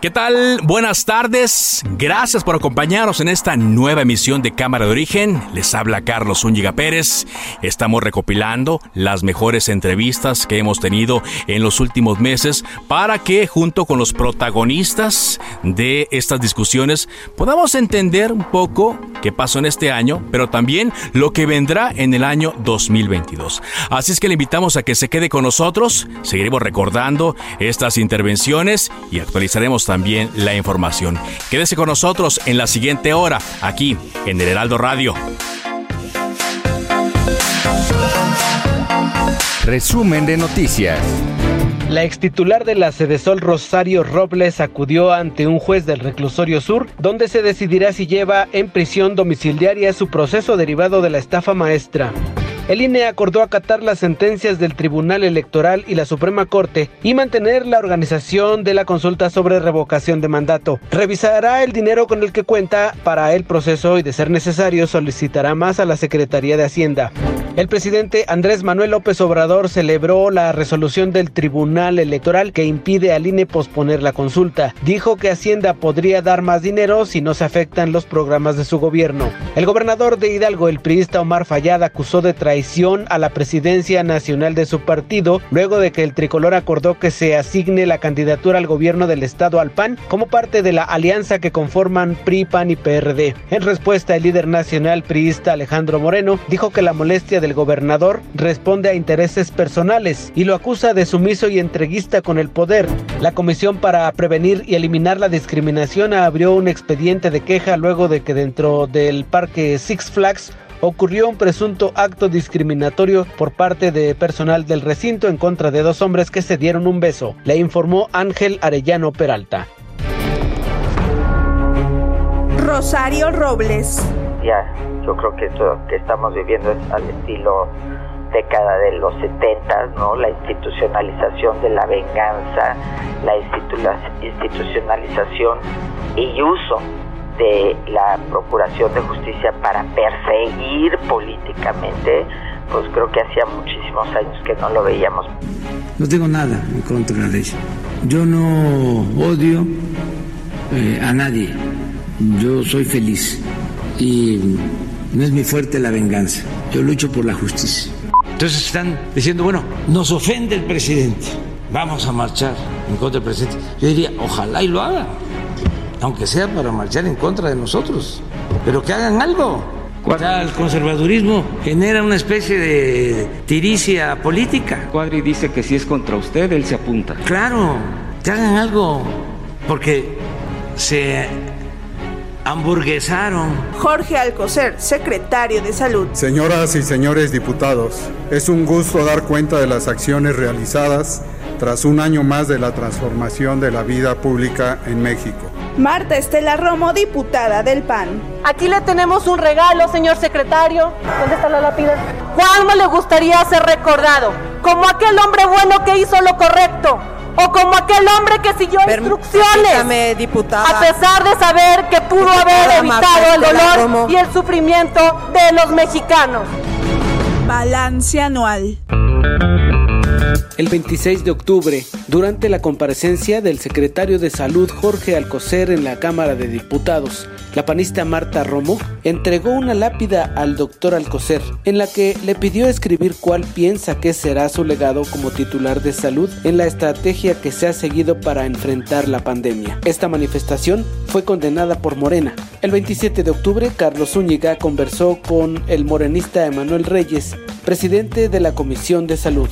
¿Qué tal? Buenas tardes. Gracias por acompañarnos en esta nueva emisión de Cámara de Origen. Les habla Carlos Úñiga Pérez. Estamos recopilando las mejores entrevistas que hemos tenido en los últimos meses para que junto con los protagonistas de estas discusiones podamos entender un poco qué pasó en este año, pero también lo que vendrá en el año 2022. Así es que le invitamos a que se quede con nosotros. Seguiremos recordando estas intervenciones y actualizaremos también la información. Quédese con nosotros en la siguiente hora, aquí en el Heraldo Radio. Resumen de noticias. La ex titular de la Sedesol Rosario Robles acudió ante un juez del reclusorio sur, donde se decidirá si lleva en prisión domiciliaria su proceso derivado de la estafa maestra. El INE acordó acatar las sentencias del Tribunal Electoral y la Suprema Corte y mantener la organización de la consulta sobre revocación de mandato. Revisará el dinero con el que cuenta para el proceso y de ser necesario solicitará más a la Secretaría de Hacienda. El presidente Andrés Manuel López Obrador celebró la resolución del Tribunal Electoral que impide al INE posponer la consulta. Dijo que Hacienda podría dar más dinero si no se afectan los programas de su gobierno. El gobernador de Hidalgo, el priista Omar Fayad, acusó de traición a la presidencia nacional de su partido luego de que el tricolor acordó que se asigne la candidatura al gobierno del estado al PAN como parte de la alianza que conforman PRI, PAN y PRD. En respuesta, el líder nacional priista Alejandro Moreno dijo que la molestia del gobernador responde a intereses personales y lo acusa de sumiso y entreguista con el poder. La Comisión para Prevenir y Eliminar la Discriminación abrió un expediente de queja luego de que dentro del parque Six Flags ocurrió un presunto acto discriminatorio por parte de personal del recinto en contra de dos hombres que se dieron un beso, le informó Ángel Arellano Peralta. Rosario Robles. Ya, yo creo que esto que estamos viviendo es al estilo década de los 70, ¿no? La institucionalización de la venganza, la institucionalización y uso de la Procuración de Justicia para perseguir políticamente, pues creo que hacía muchísimos años que no lo veíamos. No tengo nada en contra de ella. Yo no odio eh, a nadie. Yo soy feliz y no es mi fuerte la venganza. Yo lucho por la justicia. Entonces están diciendo, bueno, nos ofende el presidente. Vamos a marchar en contra del presidente. Yo diría, ojalá y lo haga aunque sea para marchar en contra de nosotros, pero que hagan algo. el conservadurismo genera una especie de tiricia política. Cuadri dice que si es contra usted, él se apunta. Claro, que hagan algo, porque se hamburguesaron. Jorge Alcocer, secretario de Salud. Señoras y señores diputados, es un gusto dar cuenta de las acciones realizadas tras un año más de la transformación de la vida pública en México. Marta Estela Romo, diputada del PAN. Aquí le tenemos un regalo, señor secretario. ¿Dónde está la lápida? Juan le gustaría ser recordado como aquel hombre bueno que hizo lo correcto o como aquel hombre que siguió instrucciones diputada. a pesar de saber que pudo haber evitado el dolor y el sufrimiento de los mexicanos. Balance anual. El 26 de octubre, durante la comparecencia del secretario de Salud Jorge Alcocer en la Cámara de Diputados, la panista Marta Romo entregó una lápida al doctor Alcocer en la que le pidió escribir cuál piensa que será su legado como titular de salud en la estrategia que se ha seguido para enfrentar la pandemia. Esta manifestación fue condenada por Morena. El 27 de octubre, Carlos Zúñiga conversó con el morenista Emanuel Reyes, presidente de la Comisión de Salud.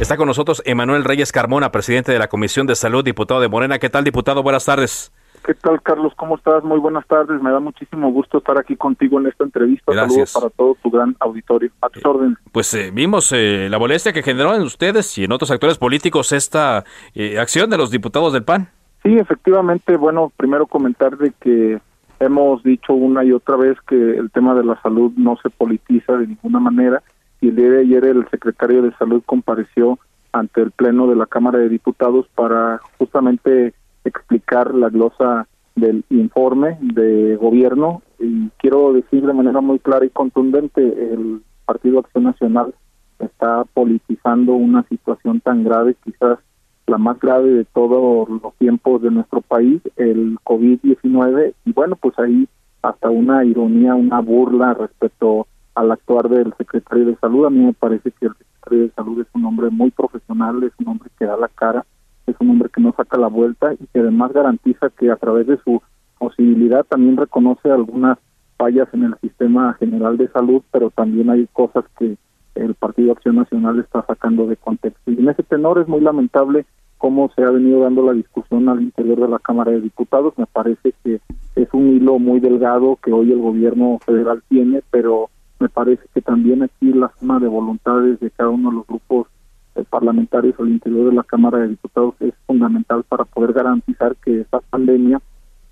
Está con nosotros Emanuel Reyes Carmona, presidente de la Comisión de Salud, diputado de Morena. ¿Qué tal, diputado? Buenas tardes. ¿Qué tal, Carlos? ¿Cómo estás? Muy buenas tardes. Me da muchísimo gusto estar aquí contigo en esta entrevista. Gracias. Saludos para todo tu gran auditorio. A tus órdenes. Pues eh, vimos eh, la molestia que generó en ustedes y en otros actores políticos esta eh, acción de los diputados del PAN. Sí, efectivamente. Bueno, primero comentar de que hemos dicho una y otra vez que el tema de la salud no se politiza de ninguna manera y el día de ayer el secretario de Salud compareció ante el Pleno de la Cámara de Diputados para justamente explicar la glosa del informe de gobierno. Y quiero decir de manera muy clara y contundente el Partido Acción Nacional está politizando una situación tan grave, quizás la más grave de todos los tiempos de nuestro país, el COVID-19 y bueno, pues ahí hasta una ironía, una burla respecto al actuar del secretario de salud. A mí me parece que el secretario de salud es un hombre muy profesional, es un hombre que da la cara es un hombre que no saca la vuelta y que además garantiza que a través de su posibilidad también reconoce algunas fallas en el sistema general de salud, pero también hay cosas que el Partido Acción Nacional está sacando de contexto. Y en ese tenor es muy lamentable cómo se ha venido dando la discusión al interior de la Cámara de Diputados. Me parece que es un hilo muy delgado que hoy el gobierno federal tiene, pero me parece que también aquí la suma de voluntades de cada uno de los grupos eh, parlamentarios al interior de la Cámara de Diputados es fundamental para poder garantizar que esta pandemia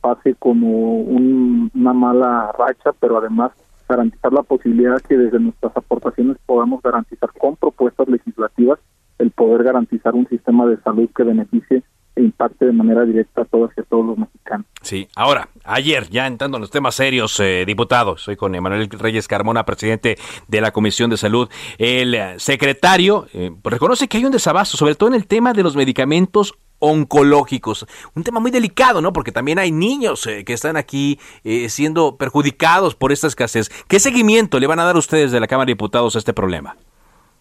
pase como una mala racha, pero además garantizar la posibilidad que desde nuestras aportaciones podamos garantizar con propuestas legislativas el poder garantizar un sistema de salud que beneficie impacte de manera directa a todas y a todos los mexicanos. Sí, ahora, ayer, ya entrando en los temas serios, eh, diputados, soy con Emanuel Reyes Carmona, presidente de la Comisión de Salud. El eh, secretario eh, reconoce que hay un desabasto, sobre todo en el tema de los medicamentos oncológicos. Un tema muy delicado, ¿no? Porque también hay niños que están aquí siendo perjudicados por esta escasez. ¿Qué seguimiento le van a dar ustedes de la Cámara de Diputados a este problema?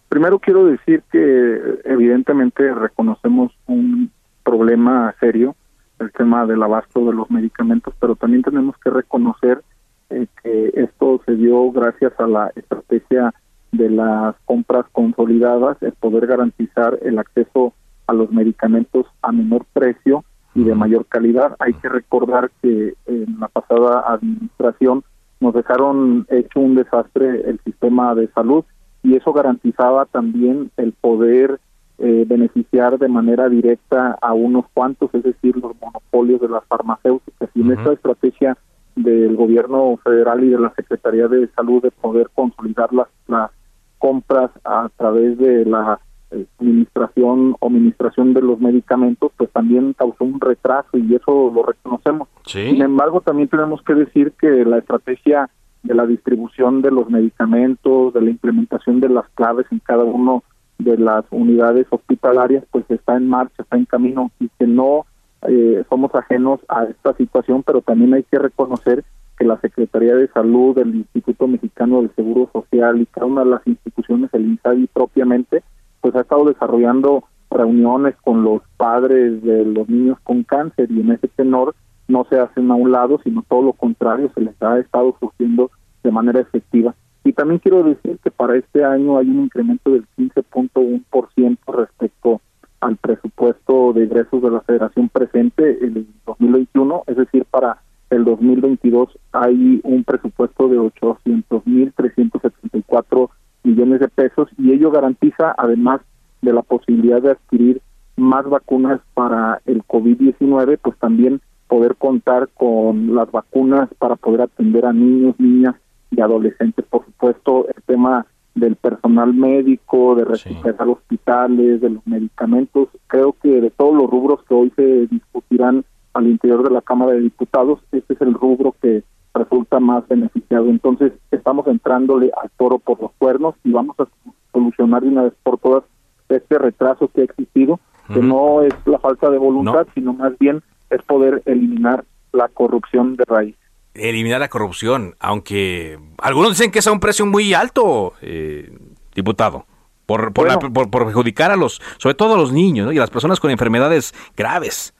Primero quiero decir que evidentemente reconocemos un problema serio, el tema del abasto de los medicamentos, pero también tenemos que reconocer eh, que esto se dio gracias a la estrategia de las compras consolidadas, el poder garantizar el acceso a los medicamentos a menor precio y de mayor calidad. Hay que recordar que en la pasada administración nos dejaron hecho un desastre el sistema de salud y eso garantizaba también el poder eh, beneficiar de manera directa a unos cuantos, es decir, los monopolios de las farmacéuticas. Y en esta estrategia del gobierno federal y de la Secretaría de Salud de poder consolidar las, las compras a través de la eh, administración o administración de los medicamentos, pues también causó un retraso y eso lo reconocemos. Sin embargo, también tenemos que decir que la estrategia de la distribución de los medicamentos, de la implementación de las claves en cada uno de las unidades hospitalarias pues está en marcha, está en camino y que no eh, somos ajenos a esta situación, pero también hay que reconocer que la Secretaría de Salud, el Instituto Mexicano del Seguro Social y cada una de las instituciones, el INSABI propiamente, pues ha estado desarrollando reuniones con los padres de los niños con cáncer y en ese tenor no se hacen a un lado, sino todo lo contrario, se les ha estado surgiendo de manera efectiva y también quiero decir que para este año hay un incremento del 15.1% respecto al presupuesto de ingresos de la Federación presente en el 2021, es decir, para el 2022 hay un presupuesto de 800.374 millones de pesos y ello garantiza, además de la posibilidad de adquirir más vacunas para el COVID-19, pues también poder contar con las vacunas para poder atender a niños, niñas y adolescentes, por supuesto, el tema del personal médico, de recuperar hospitales, de los medicamentos, creo que de todos los rubros que hoy se discutirán al interior de la Cámara de Diputados, este es el rubro que resulta más beneficiado. Entonces, estamos entrándole al toro por los cuernos y vamos a solucionar de una vez por todas este retraso que ha existido, que no es la falta de voluntad, sino más bien es poder eliminar la corrupción de raíz. Eliminar la corrupción, aunque algunos dicen que es a un precio muy alto, eh, diputado, por, por, por, perjudicar a los, sobre todo a los niños y a las personas con enfermedades graves.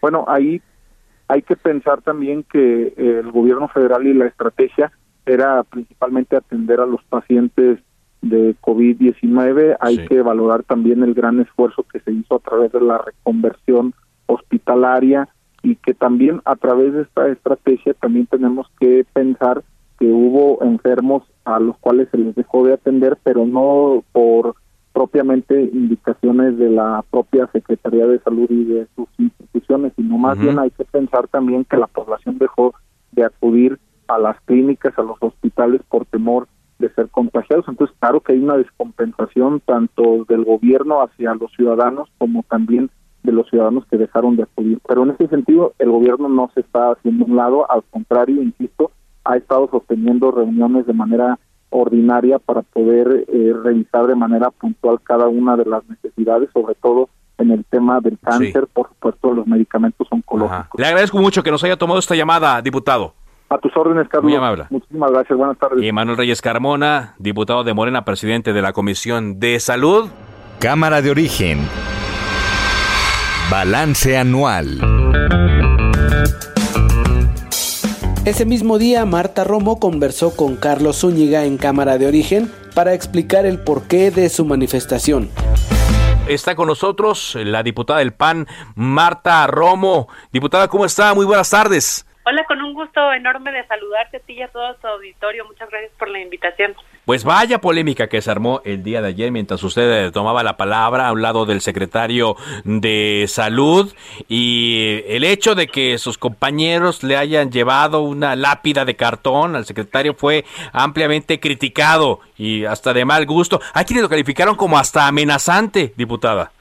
Bueno, ahí hay que pensar también que el gobierno federal y la estrategia era principalmente atender a los pacientes de COVID-19. Hay que valorar también el gran esfuerzo que se hizo a través de la reconversión hospitalaria y que también a través de esta estrategia también tenemos que pensar que hubo enfermos a los cuales se les dejó de atender, pero no por propiamente indicaciones de la propia Secretaría de Salud y de sus instituciones, sino más bien hay que pensar también que la población dejó de acudir a las clínicas, a los hospitales por temor de ser contagiados. Entonces, claro que hay una descompensación tanto del gobierno hacia los ciudadanos como también de los ciudadanos que dejaron de acudir. Pero en ese sentido, el gobierno no se está haciendo un lado, al contrario, insisto, ha estado sosteniendo reuniones de manera ordinaria para poder eh, revisar de manera puntual cada una de las necesidades, sobre todo en el tema del cáncer, por supuesto, los medicamentos oncológicos. Le agradezco mucho que nos haya tomado esta llamada, diputado. A tus órdenes, Carlos. Muy amable. Muchísimas gracias. Buenas tardes. Y Manuel Reyes Carmona, diputado de Morena, presidente de la Comisión de Salud. Cámara de Origen. Balance anual. Ese mismo día, Marta Romo conversó con Carlos Zúñiga en Cámara de Origen para explicar el porqué de su manifestación. Está con nosotros la diputada del PAN, Marta Romo. Diputada, ¿cómo está? Muy buenas tardes. Hola, con un gusto enorme de saludarte a ti y a todo tu auditorio. Muchas gracias por la invitación. Pues vaya polémica que se armó el día de ayer mientras usted eh, tomaba la palabra a un lado del secretario de Salud y el hecho de que sus compañeros le hayan llevado una lápida de cartón al secretario fue ampliamente criticado y hasta de mal gusto. Hay quienes lo calificaron como hasta amenazante, diputada.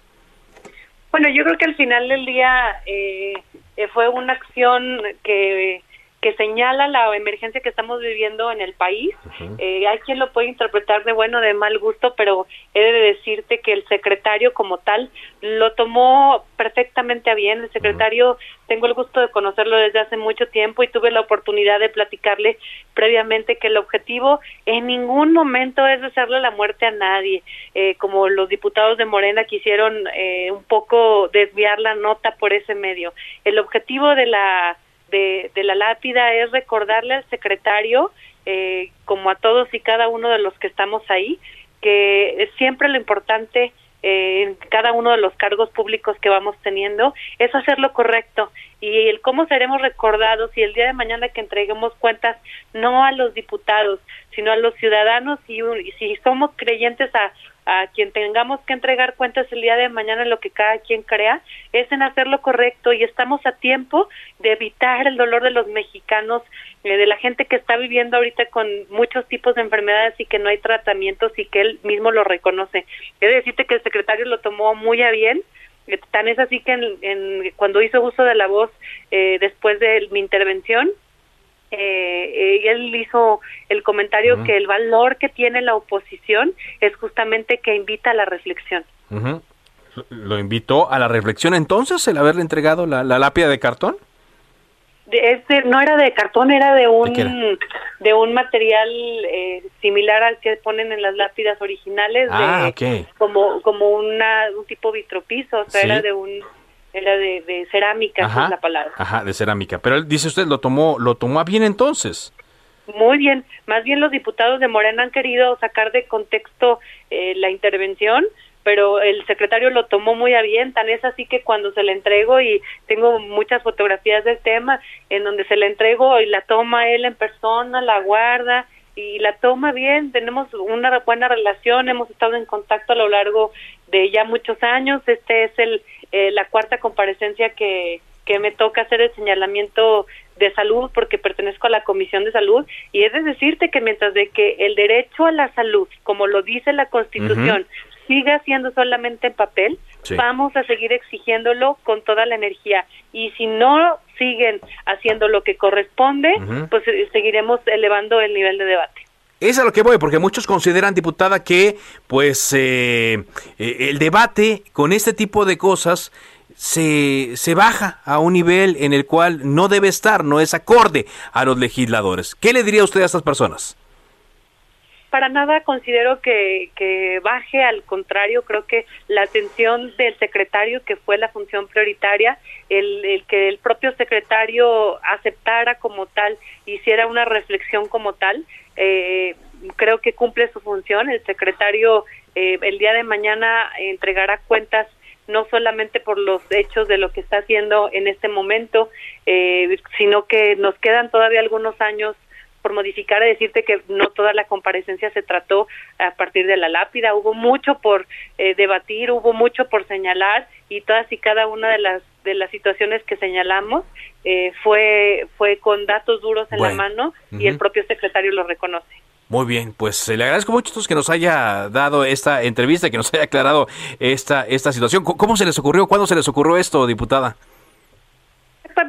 Bueno, yo creo que al final del día eh, eh, fue una acción que que señala la emergencia que estamos viviendo en el país. Eh, hay quien lo puede interpretar de bueno, de mal gusto, pero he de decirte que el secretario como tal lo tomó perfectamente a bien. El secretario, tengo el gusto de conocerlo desde hace mucho tiempo y tuve la oportunidad de platicarle previamente que el objetivo en ningún momento es desearle la muerte a nadie, eh, como los diputados de Morena quisieron eh, un poco desviar la nota por ese medio. El objetivo de la de, la lápida es recordarle al secretario, eh, como a todos y cada uno de los que estamos ahí, que siempre lo importante eh, en cada uno de los cargos públicos que vamos teniendo es hacer lo correcto. Y el cómo seremos recordados y el día de mañana que entreguemos cuentas no a los diputados sino a los ciudadanos y, y si somos creyentes a a quien tengamos que entregar cuentas el día de mañana lo que cada quien crea, es en hacer lo correcto y estamos a tiempo de evitar el dolor de los mexicanos, eh, de la gente que está viviendo ahorita con muchos tipos de enfermedades y que no hay tratamientos y que él mismo lo reconoce. He de decirte que el secretario lo tomó muy a bien, eh, tan es así que en, cuando hizo uso de la voz eh, después de mi intervención, eh, él hizo el comentario que el valor que tiene la oposición es justamente que invita a la reflexión. ¿Lo invitó a la reflexión entonces el haberle entregado la, lápida de cartón? Este, no era de cartón, era de un ¿De, un material eh, similar al que ponen en las lápidas originales, ah, como como una un tipo vitropiso, o sea, era de un era de, cerámica, es la palabra. Ajá, de cerámica. Pero él, dice usted, lo tomó, lo tomó a bien entonces. Muy bien. Más bien los diputados de Morena han querido sacar de contexto eh, la intervención, pero el secretario lo tomó muy a bien, tan es así que cuando se le entrego y tengo muchas fotografías del tema en donde se le entrego y la toma él en persona, la guarda y la toma bien, tenemos una buena relación, hemos estado en contacto a lo largo de ya muchos años, este es el eh, la cuarta comparecencia que, que me toca hacer el señalamiento de salud porque pertenezco a la Comisión de Salud y es de decirte que mientras de que el derecho a la salud, como lo dice la Constitución, siga siendo solamente en papel, vamos a seguir exigiéndolo con toda la energía. Y si no siguen haciendo lo que corresponde, pues eh, seguiremos elevando el nivel de debate. Es a lo que voy, porque muchos consideran, diputada, que pues eh, eh, el debate con este tipo de cosas se, se baja a un nivel en el cual no debe estar, no es acorde a los legisladores. ¿Qué le diría usted a estas personas? para nada considero que, que, baje, al contrario, creo que la atención del secretario, que fue la función prioritaria, el, el, que el propio secretario aceptara como tal, hiciera una reflexión como tal, eh, creo que cumple su función. El secretario eh, el día de mañana entregará cuentas no solamente por los hechos de lo que está haciendo en este momento, eh, sino que nos quedan todavía algunos años por modificar, a decirte que no toda la comparecencia se trató a partir de la lápida, hubo mucho por eh, debatir, hubo mucho por señalar y todas y cada una de las de las situaciones que señalamos eh, fue fue con datos duros en la mano y el propio secretario lo reconoce. Muy bien, pues eh, le agradezco mucho que nos haya dado esta entrevista, que nos haya aclarado esta, esta situación. ¿Cómo se les ocurrió? ¿Cuándo se les ocurrió esto, diputada?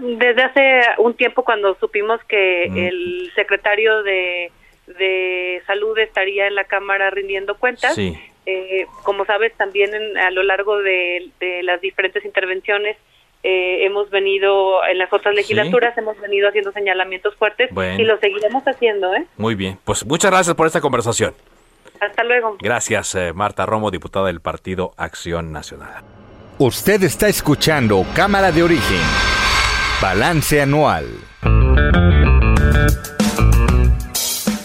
Desde hace un tiempo cuando supimos que el secretario de, Salud estaría en la Cámara rindiendo cuentas. Eh, como sabes, también a lo largo de, las diferentes intervenciones eh, hemos venido, en las otras legislaturas, hemos venido haciendo señalamientos fuertes y lo seguiremos haciendo. ¿eh? Muy bien, pues muchas gracias por esta conversación. Hasta luego. Gracias, eh, Marta Romo, diputada del Partido Acción Nacional. Usted está escuchando Cámara de Origen. Balance Anual.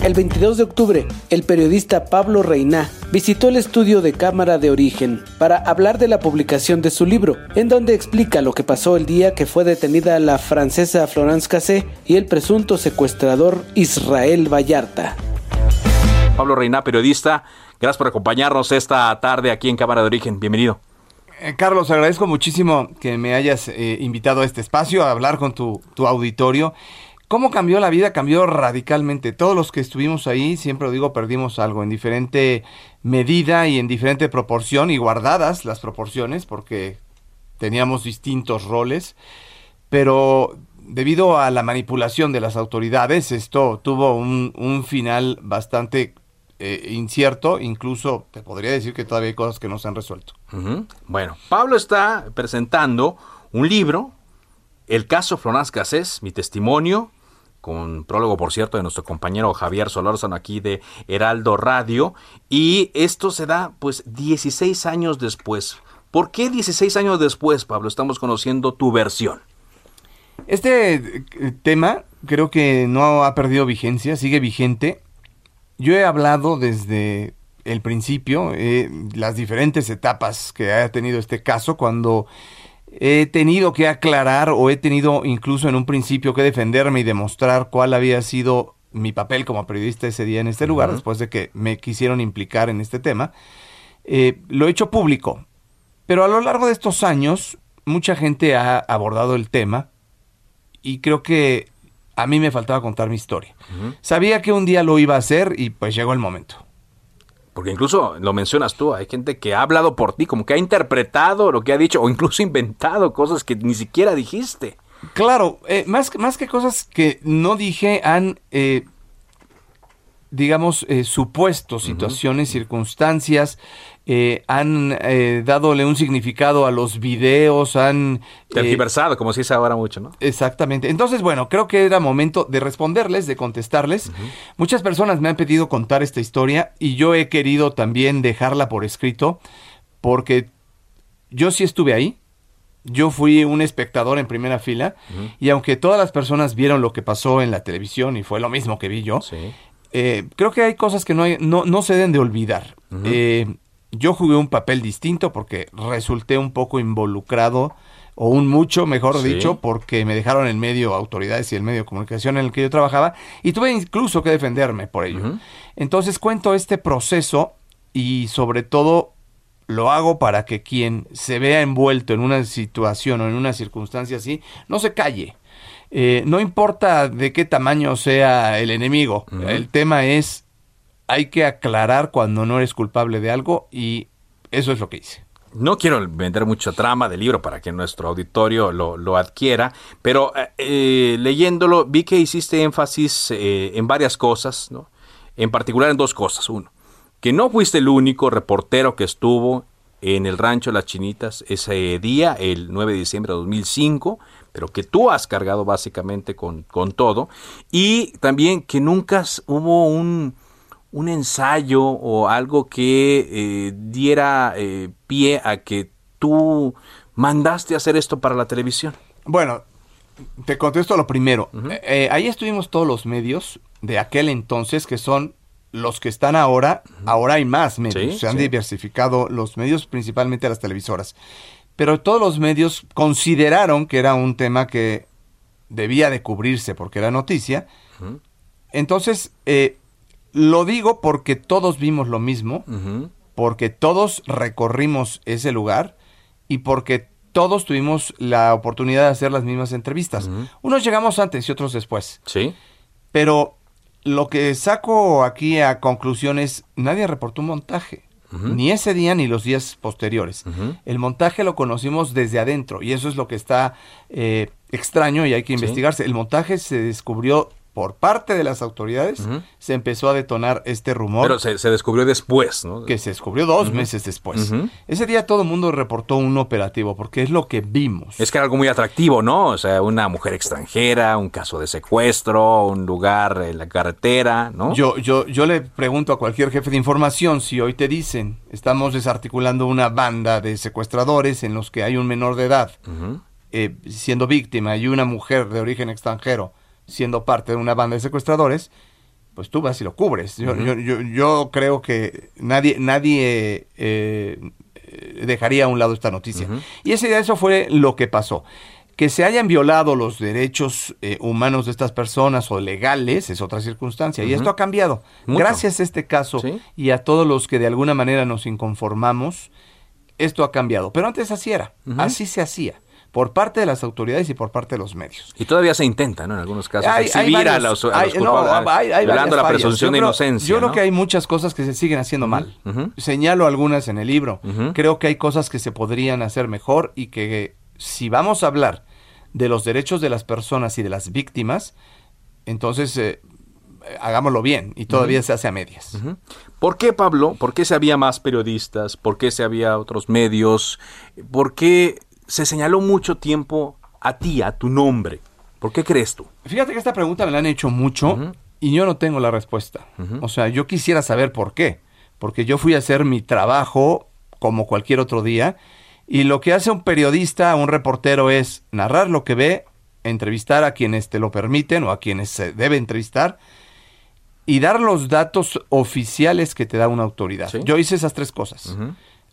El 22 de octubre, el periodista Pablo Reina visitó el estudio de Cámara de Origen para hablar de la publicación de su libro, en donde explica lo que pasó el día que fue detenida la francesa Florence Cassé y el presunto secuestrador Israel Vallarta. Pablo Reina, periodista, gracias por acompañarnos esta tarde aquí en Cámara de Origen. Bienvenido. Eh, Carlos, agradezco muchísimo que me hayas eh, invitado a este espacio a hablar con tu, auditorio. ¿Cómo cambió la vida? Cambió radicalmente. Todos los que estuvimos ahí, siempre lo digo, perdimos algo en diferente medida y en diferente proporción y guardadas las proporciones porque teníamos distintos roles. Pero debido a la manipulación de las autoridades, esto tuvo un, un final bastante eh, incierto, incluso te podría decir que todavía hay cosas que no se han resuelto. Bueno, Pablo está presentando un libro, El caso Florence Cassés, mi testimonio, con prólogo, por cierto, de nuestro compañero Javier Solórzano aquí de Heraldo Radio, y esto se da pues 16 años después. ¿Por qué 16 años después, Pablo, estamos conociendo tu versión? Este eh, tema creo que no ha perdido vigencia, sigue vigente yo he hablado desde el principio, eh, las diferentes etapas que ha tenido este caso, cuando he tenido que aclarar o he tenido incluso en un principio que defenderme y demostrar cuál había sido mi papel como periodista ese día en este lugar, después de que me quisieron implicar en este tema, eh, lo he hecho público. Pero a lo largo de estos años, mucha gente ha abordado el tema y creo que a mí me faltaba contar mi historia. Sabía que un día lo iba a hacer y pues llegó el momento. Porque incluso lo mencionas tú, hay gente que ha hablado por ti, como que ha interpretado lo que ha dicho o incluso inventado cosas que ni siquiera dijiste. Claro, eh, más, más que cosas que no dije, han eh, digamos, eh, supuestos, situaciones, circunstancias, eh, han eh, dadole un significado a los videos, han... Tergiversado, como se dice ahora mucho, ¿no? Exactamente. Entonces, bueno, creo que era momento de responderles, de contestarles. Muchas personas me han pedido contar esta historia y yo he querido también dejarla por escrito porque yo sí estuve ahí, yo fui un espectador en primera fila y aunque todas las personas vieron lo que pasó en la televisión y fue lo mismo que vi yo, eh, creo que hay cosas que no, hay, no, no se deben de olvidar. Eh, yo jugué un papel distinto porque resulté un poco involucrado, o un mucho, mejor dicho, porque me dejaron en medio autoridades y el medio de comunicación en el que yo trabajaba, y tuve incluso que defenderme por ello. Entonces cuento este proceso y sobre todo lo hago para que quien se vea envuelto en una situación o en una circunstancia así, no se calle. Eh, no importa de qué tamaño sea el enemigo, el tema es, hay que aclarar cuando no eres culpable de algo y eso es lo que hice. No quiero vender mucha trama del libro para que nuestro auditorio lo, adquiera, pero eh, eh, leyéndolo vi que hiciste énfasis en varias cosas, ¿no? En particular en dos cosas. Uno, que no fuiste el único reportero que estuvo en el rancho Las Chinitas ese día, el 9 de diciembre de 2005, pero que tú has cargado básicamente con, con todo. Y también que nunca hubo un, un ensayo o algo que eh, diera eh, pie a que tú mandaste a hacer esto para la televisión. Bueno, te contesto lo primero. Eh, ahí estuvimos todos los medios de aquel entonces que son los que están ahora, ahora hay más medios, se han diversificado los medios, principalmente las televisoras. Pero todos los medios consideraron que era un tema que debía de cubrirse porque era noticia. Entonces, eh, lo digo porque todos vimos lo mismo, porque todos recorrimos ese lugar y porque todos tuvimos la oportunidad de hacer las mismas entrevistas. Unos llegamos antes y otros después. Sí. Pero lo que saco aquí a conclusión es, nadie reportó un montaje. Ni ese día ni los días posteriores. El montaje lo conocimos desde adentro y eso es lo que está eh, extraño y hay que investigarse. El montaje se descubrió por parte de las autoridades, se empezó a detonar este rumor. Pero se, descubrió después, ¿no? Que se descubrió dos meses después. Ese día todo el mundo reportó un operativo, porque es lo que vimos. Es que era algo muy atractivo, ¿no? O sea, una mujer extranjera, un caso de secuestro, un lugar en la carretera, ¿no? Yo, yo, yo le pregunto a cualquier jefe de información si hoy te dicen, estamos desarticulando una banda de secuestradores en los que hay un menor de edad eh, siendo víctima y una mujer de origen extranjero siendo parte de una banda de secuestradores, pues tú vas y lo cubres. Yo, yo, yo, creo que nadie, nadie eh, dejaría a un lado esta noticia. Y ese día eso fue lo que pasó. Que se hayan violado los derechos eh, humanos de estas personas o legales es otra circunstancia. Y esto ha cambiado. Gracias a este caso y a todos los que de alguna manera nos inconformamos, esto ha cambiado. Pero antes así era, así se hacía por parte de las autoridades y por parte de los medios. Y todavía se intenta, ¿no? En algunos casos, exhibir a los, a violando la presunción de inocencia. Yo creo que hay muchas cosas que se siguen haciendo mal. Señalo algunas en el libro. Creo que hay cosas que se podrían hacer mejor y que si vamos a hablar de los derechos de las personas y de las víctimas, entonces eh, hagámoslo bien y todavía se hace a medias. ¿Por qué, Pablo? ¿Por qué se había más periodistas? ¿Por qué se había otros medios? ¿Por qué se señaló mucho tiempo a ti, a tu nombre. ¿Por qué crees tú? Fíjate que esta pregunta me la han hecho mucho y yo no tengo la respuesta. O sea, yo quisiera saber por qué. Porque yo fui a hacer mi trabajo como cualquier otro día y lo que hace un periodista, un reportero es narrar lo que ve, entrevistar a quienes te lo permiten o a quienes se debe entrevistar y dar los datos oficiales que te da una autoridad. Yo hice esas tres cosas.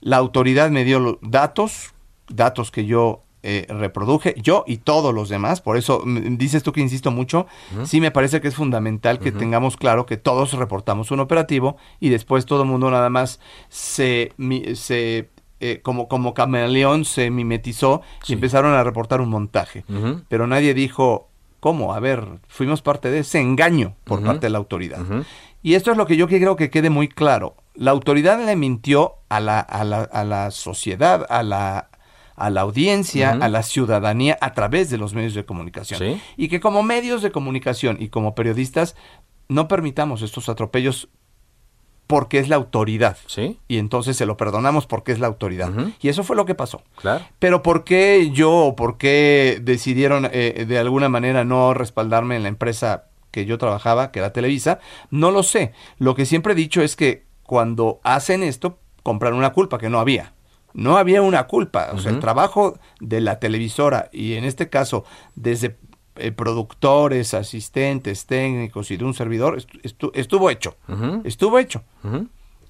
La autoridad me dio los datos datos que yo eh, reproduje, yo y todos los demás, por eso dices tú que insisto mucho, sí me parece que es fundamental que tengamos claro que todos reportamos un operativo y después todo el mundo nada más se, se eh, como, como camaleón se mimetizó y empezaron a reportar un montaje, pero nadie dijo, ¿cómo? A ver, fuimos parte de ese engaño por parte de la autoridad. Y esto es lo que yo quiero que quede muy claro. La autoridad le mintió a la, a la, a la sociedad, a la, a la audiencia, a la ciudadanía a través de los medios de comunicación. Y que como medios de comunicación y como periodistas no permitamos estos atropellos porque es la autoridad. ¿Sí? Y entonces se lo perdonamos porque es la autoridad. Y eso fue lo que pasó. Claro. Pero ¿por qué yo o por qué decidieron eh, de alguna manera no respaldarme en la empresa que yo trabajaba, que era Televisa? No lo sé. Lo que siempre he dicho es que cuando hacen esto, compran una culpa que no había no había una culpa. O sea, el trabajo de la televisora y en este caso desde eh, productores, asistentes, técnicos y de un servidor estuvo hecho. Estuvo hecho.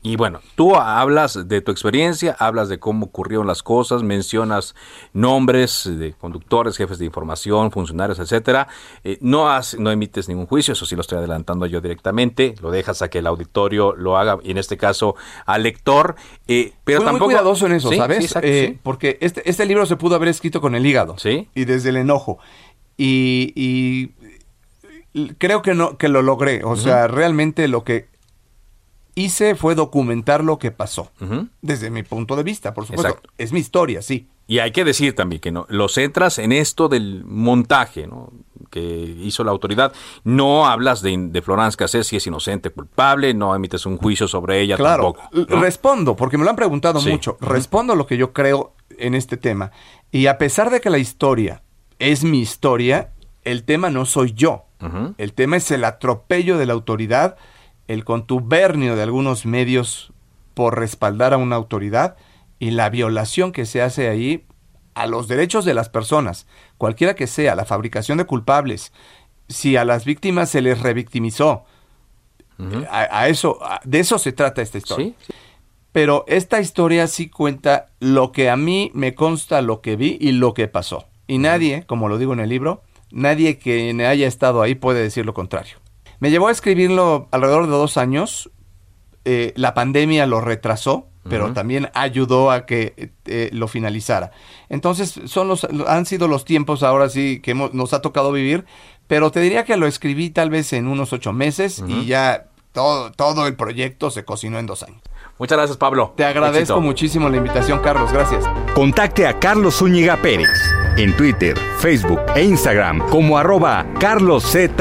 Y bueno, tú hablas de tu experiencia, hablas de cómo ocurrieron las cosas, mencionas nombres de conductores, jefes de información, funcionarios, etcétera. Eh, no, has, no emites ningún juicio, eso sí lo estoy adelantando yo directamente. Lo dejas a que el auditorio lo haga, y en este caso al lector. Eh, pero tampoco. muy cuidadoso en eso, ¿sabes? Eh, porque este, este libro se pudo haber escrito con el hígado. Sí. Y desde el enojo. Y, y creo que no que lo logré. O sea, realmente lo que hice fue documentar lo que pasó. Desde mi punto de vista, por supuesto. Es mi historia, sí. Y hay que decir también que no, los entras en esto del montaje, ¿no? que hizo la autoridad. No hablas de, de Florence Cassés si es inocente, culpable, no emites un juicio sobre ella claro, tampoco. Respondo, porque me lo han preguntado mucho. Respondo lo que yo creo en este tema. Y a pesar de que la historia es mi historia, el tema no soy yo. El tema es el atropello de la autoridad, el contubernio de algunos medios por respaldar a una autoridad y la violación que se hace ahí a los derechos de las personas, cualquiera que sea, la fabricación de culpables, si a las víctimas se les revictimizó, a, eso, de eso se trata esta historia. Pero esta historia sí cuenta lo que a mí me consta, lo que vi y lo que pasó. Y nadie, como lo digo en el libro, nadie que haya estado ahí puede decir lo contrario. Me llevó a escribirlo alrededor de dos años. Eh, la pandemia lo retrasó, pero también ayudó a que eh, lo finalizara. Entonces, son los, han sido los tiempos ahora sí que nos ha tocado vivir, pero te diría que lo escribí tal vez en unos ocho meses y ya todo, todo el proyecto se cocinó en dos años. Muchas gracias, Pablo. Te agradezco muchísimo la invitación, Carlos. Gracias. Contacte a Carlos Zúñiga Pérez en Twitter, Facebook e Instagram como arroba carloszup.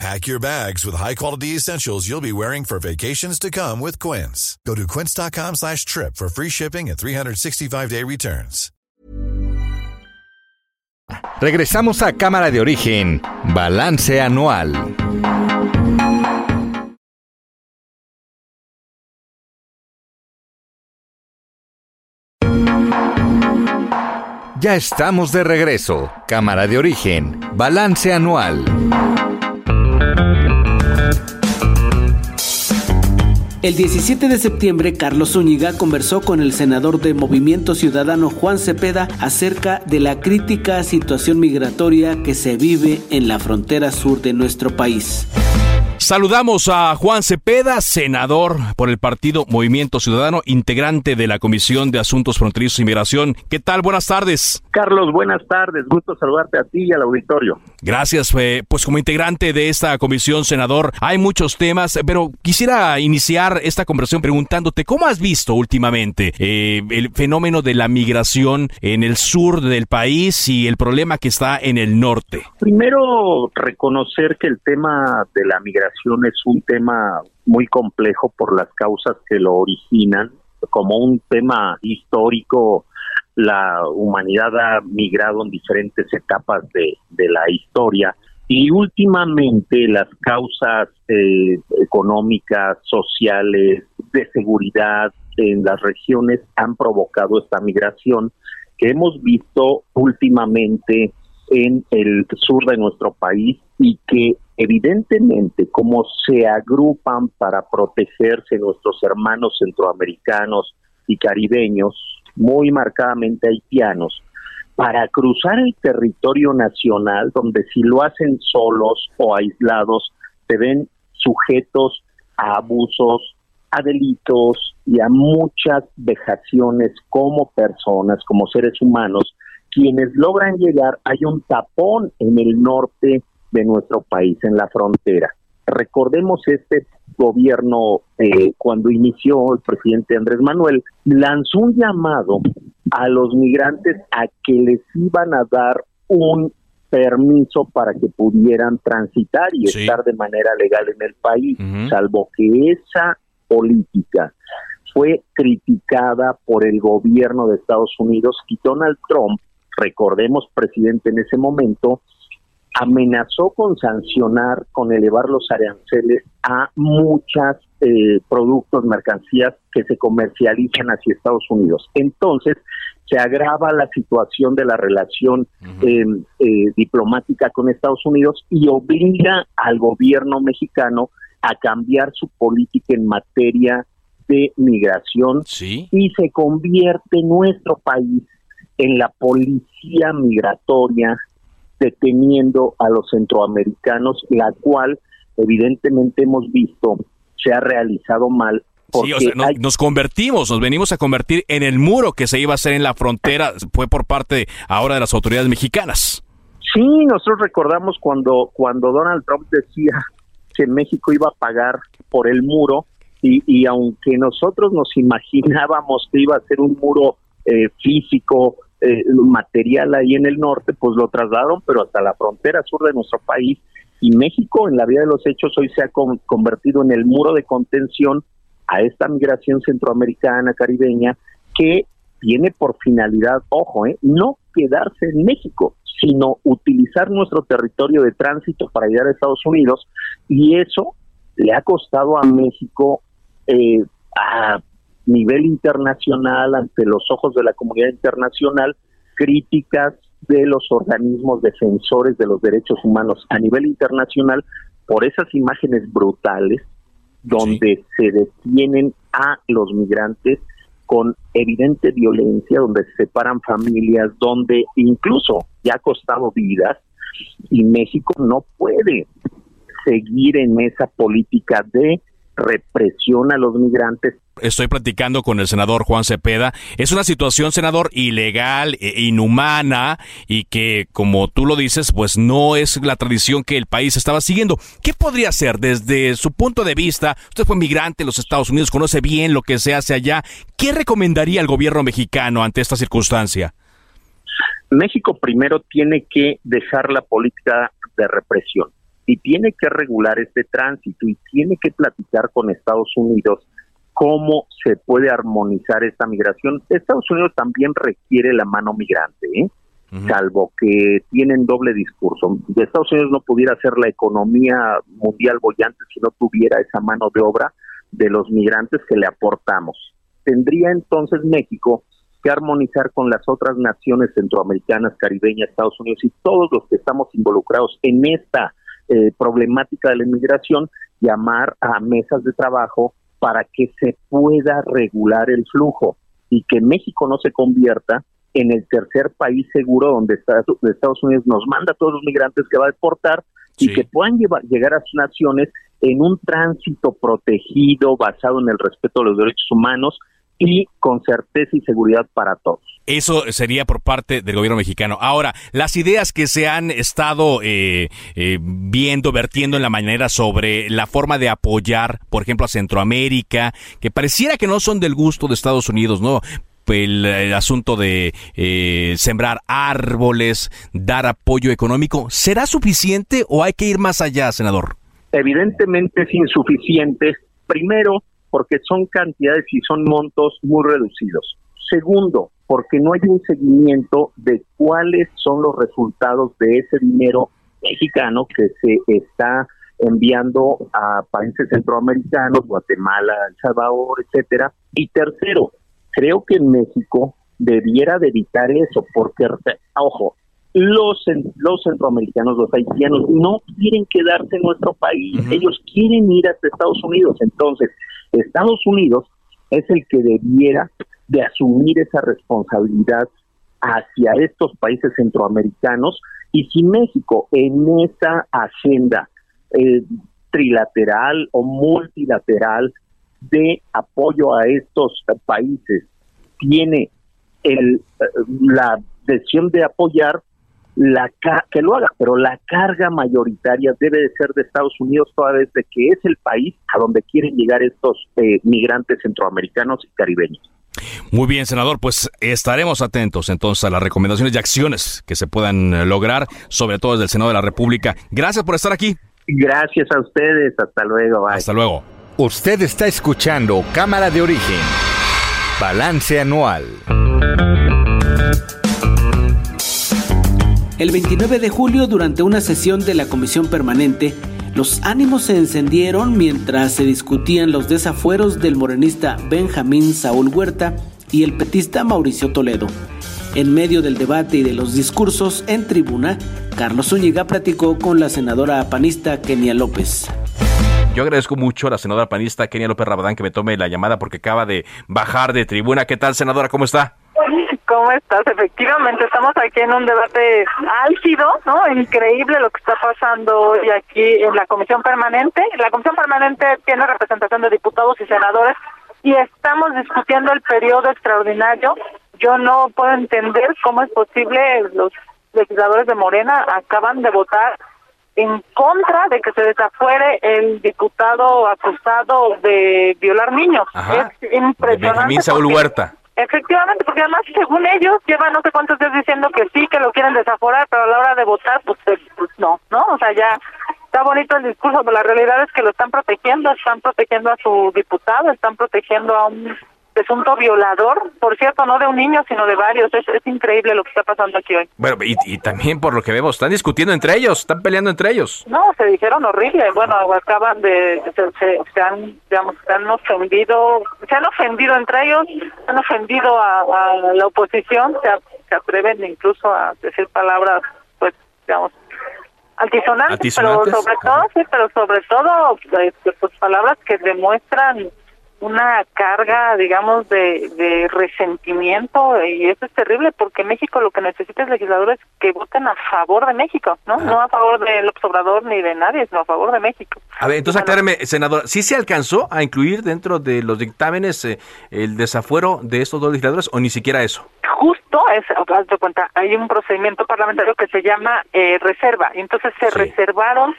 Pack your bags with high-quality essentials you'll be wearing for vacations to come with Quince. Go to quince.com slash trip for free shipping and 365-day returns. Regresamos a Cámara de Origen, Balance Anual. Ya estamos de regreso. Cámara de Origen, Balance Anual. El 17 de septiembre, Carlos Zúñiga conversó con el senador de Movimiento Ciudadano Juan Cepeda acerca de la crítica situación migratoria que se vive en la frontera sur de nuestro país. Saludamos a Juan Cepeda, senador por el partido Movimiento Ciudadano, integrante de la Comisión de Asuntos Fronterizos y Migración. ¿Qué tal? Buenas tardes. Carlos, buenas tardes. Gusto saludarte a ti y al auditorio. Gracias. pues como integrante de esta comisión, senador, hay muchos temas, pero quisiera iniciar esta conversación preguntándote cómo has visto últimamente eh, el fenómeno de la migración en el sur del país y el problema que está en el norte. Primero, reconocer que el tema de la migración es un tema muy complejo por las causas que lo originan. Como un tema histórico, la humanidad ha migrado en diferentes etapas de, la historia y últimamente las causas eh, económicas, sociales, de seguridad en las regiones han provocado esta migración que hemos visto últimamente en el sur de nuestro país y que evidentemente como se agrupan para protegerse nuestros hermanos centroamericanos y caribeños, muy marcadamente haitianos, para cruzar el territorio nacional, donde si lo hacen solos o aislados, se ven sujetos a abusos, a delitos y a muchas vejaciones como personas, como seres humanos, quienes logran llegar, hay un tapón en el norte de nuestro país, en la frontera. Recordemos este gobierno, eh, cuando inició el presidente Andrés Manuel, lanzó un llamado a los migrantes a que les iban a dar un permiso para que pudieran transitar y estar de manera legal en el país, salvo que esa política fue criticada por el gobierno de Estados Unidos y Donald Trump. Recordemos, presidente en ese momento, amenazó con sancionar, con elevar los aranceles a muchas eh, productos, mercancías que se comercializan hacia Estados Unidos. Entonces, se agrava la situación de la relación eh, eh, diplomática con Estados Unidos y obliga al gobierno mexicano a cambiar su política en materia de migración y se convierte nuestro país en la policía migratoria deteniendo a los centroamericanos, la cual evidentemente hemos visto se ha realizado mal. Sí, o sea, nos, convertimos, nos venimos a convertir en el muro que se iba a hacer en la frontera, fue por parte ahora de las autoridades mexicanas. Sí, nosotros recordamos cuando, cuando Donald Trump decía que México iba a pagar por el muro y, y aunque nosotros nos imaginábamos que iba a ser un muro eh, físico, eh, material ahí en el norte, pues lo trasladaron, pero hasta la frontera sur de nuestro país. Y México, en la vida de los hechos, hoy se ha convertido en el muro de contención a esta migración centroamericana, caribeña, que tiene por finalidad, ojo, eh, no quedarse en México, sino utilizar nuestro territorio de tránsito para llegar a Estados Unidos. Y eso le ha costado a México eh, a nivel internacional, ante los ojos de la comunidad internacional, críticas de los organismos defensores de los derechos humanos a nivel internacional por esas imágenes brutales donde se detienen a los migrantes con evidente violencia, donde se separan familias, donde incluso ya ha costado vidas y México no puede seguir en esa política de represión a los migrantes. Estoy platicando con el senador Juan Cepeda. Es una situación, senador, ilegal, e inhumana y que, como tú lo dices, pues no es la tradición que el país estaba siguiendo. ¿Qué podría hacer desde su punto de vista? Usted fue migrante en los Estados Unidos, conoce bien lo que se hace allá. ¿Qué recomendaría al gobierno mexicano ante esta circunstancia? México primero tiene que dejar la política de represión y tiene que regular este tránsito y tiene que platicar con Estados Unidos cómo se puede armonizar esta migración. Estados Unidos también requiere la mano migrante, ¿eh? salvo que tienen doble discurso. De Estados Unidos no pudiera ser la economía mundial bollante si no tuviera esa mano de obra de los migrantes que le aportamos. Tendría entonces México que armonizar con las otras naciones centroamericanas, caribeñas, Estados Unidos y todos los que estamos involucrados en esta eh, problemática de la inmigración, llamar a mesas de trabajo para que se pueda regular el flujo y que México no se convierta en el tercer país seguro donde Estados Unidos nos manda a todos los migrantes que va a deportar y que puedan llegar a sus naciones en un tránsito protegido basado en el respeto a los derechos humanos y con certeza y seguridad para todos. Eso sería por parte del gobierno mexicano. Ahora, las ideas que se han estado eh, eh, viendo, vertiendo en la manera sobre la forma de apoyar, por ejemplo, a Centroamérica, que pareciera que no son del gusto de Estados Unidos, ¿no? El, asunto de eh, sembrar árboles, dar apoyo económico, ¿será suficiente o hay que ir más allá, senador? Evidentemente es insuficiente. Primero, porque son cantidades y son montos muy reducidos. Segundo, porque no hay un seguimiento de cuáles son los resultados de ese dinero mexicano que se está enviando a países centroamericanos, Guatemala, El Salvador, etcétera. Y tercero, creo que México debiera de evitar eso, porque, ojo, los, los centroamericanos, los haitianos, no quieren quedarse en nuestro país, ellos quieren ir hasta Estados Unidos. Entonces, Estados Unidos es el que debiera de asumir esa responsabilidad hacia estos países centroamericanos y si México en esa agenda eh, trilateral o multilateral de apoyo a estos países tiene el, eh, la decisión de apoyar, la que lo haga, pero la carga mayoritaria debe de ser de Estados Unidos toda vez de que es el país a donde quieren llegar estos eh, migrantes centroamericanos y caribeños. Muy bien, senador, pues estaremos atentos entonces a las recomendaciones y acciones que se puedan eh, lograr, sobre todo desde el Senado de la República. Gracias por estar aquí. Gracias a ustedes, hasta luego. Hasta luego. Usted está escuchando Cámara de Origen, Balance Anual. El 29 de julio, durante una sesión de la Comisión Permanente, los ánimos se encendieron mientras se discutían los desafueros del morenista Benjamín Saúl Huerta y el petista Mauricio Toledo. En medio del debate y de los discursos en tribuna, Carlos Zúñiga platicó con la senadora panista Kenia López. Yo agradezco mucho a la senadora panista Kenia López Rabadán que me tome la llamada porque acaba de bajar de tribuna. ¿Qué tal, senadora? ¿Cómo está? ¿cómo estás? Efectivamente, estamos aquí en un debate álgido, ¿no? Increíble lo que está pasando hoy aquí en la Comisión Permanente. La Comisión Permanente tiene representación de diputados y senadores y estamos discutiendo el periodo extraordinario. Yo no puedo entender cómo es posible los legisladores de Morena acaban de votar en contra de que se desafuere el diputado acusado de violar niños. Es impresionante. Benjamín Saúl Huerta. Efectivamente, porque además, según ellos, llevan no sé cuántos días diciendo que sí, que lo quieren desaforar, pero a la hora de votar, pues, pues no, ¿no? O sea, ya está bonito el discurso, pero la realidad es que lo están protegiendo, están protegiendo a su diputado, están protegiendo a un presunto violador, por cierto, no de un niño, sino de varios. Es, es increíble lo que está pasando aquí hoy. Bueno, y, y, también por lo que vemos, están discutiendo entre ellos, están peleando entre ellos. No, se dijeron horrible. Bueno, acaban de, se, se, se han, digamos, se han ofendido, se han ofendido entre ellos, han ofendido a, a la oposición, se, se atreven incluso a decir palabras, pues, digamos, altisonantes, ¿Altisonantes? pero sobre todo, sí, pero sobre todo, pues, pues palabras que demuestran una carga, digamos, de, de resentimiento y eso es terrible porque México lo que necesita es legisladores que voten a favor de México, ¿no? Ajá. No a favor del observador ni de nadie, sino a favor de México. A ver, entonces acláreme, senador, ¿sí se alcanzó a incluir dentro de los dictámenes eh, el desafuero de estos dos legisladores o ni siquiera eso? Justo, es, haz de cuenta, hay un procedimiento parlamentario que se llama eh, reserva, entonces se reservaron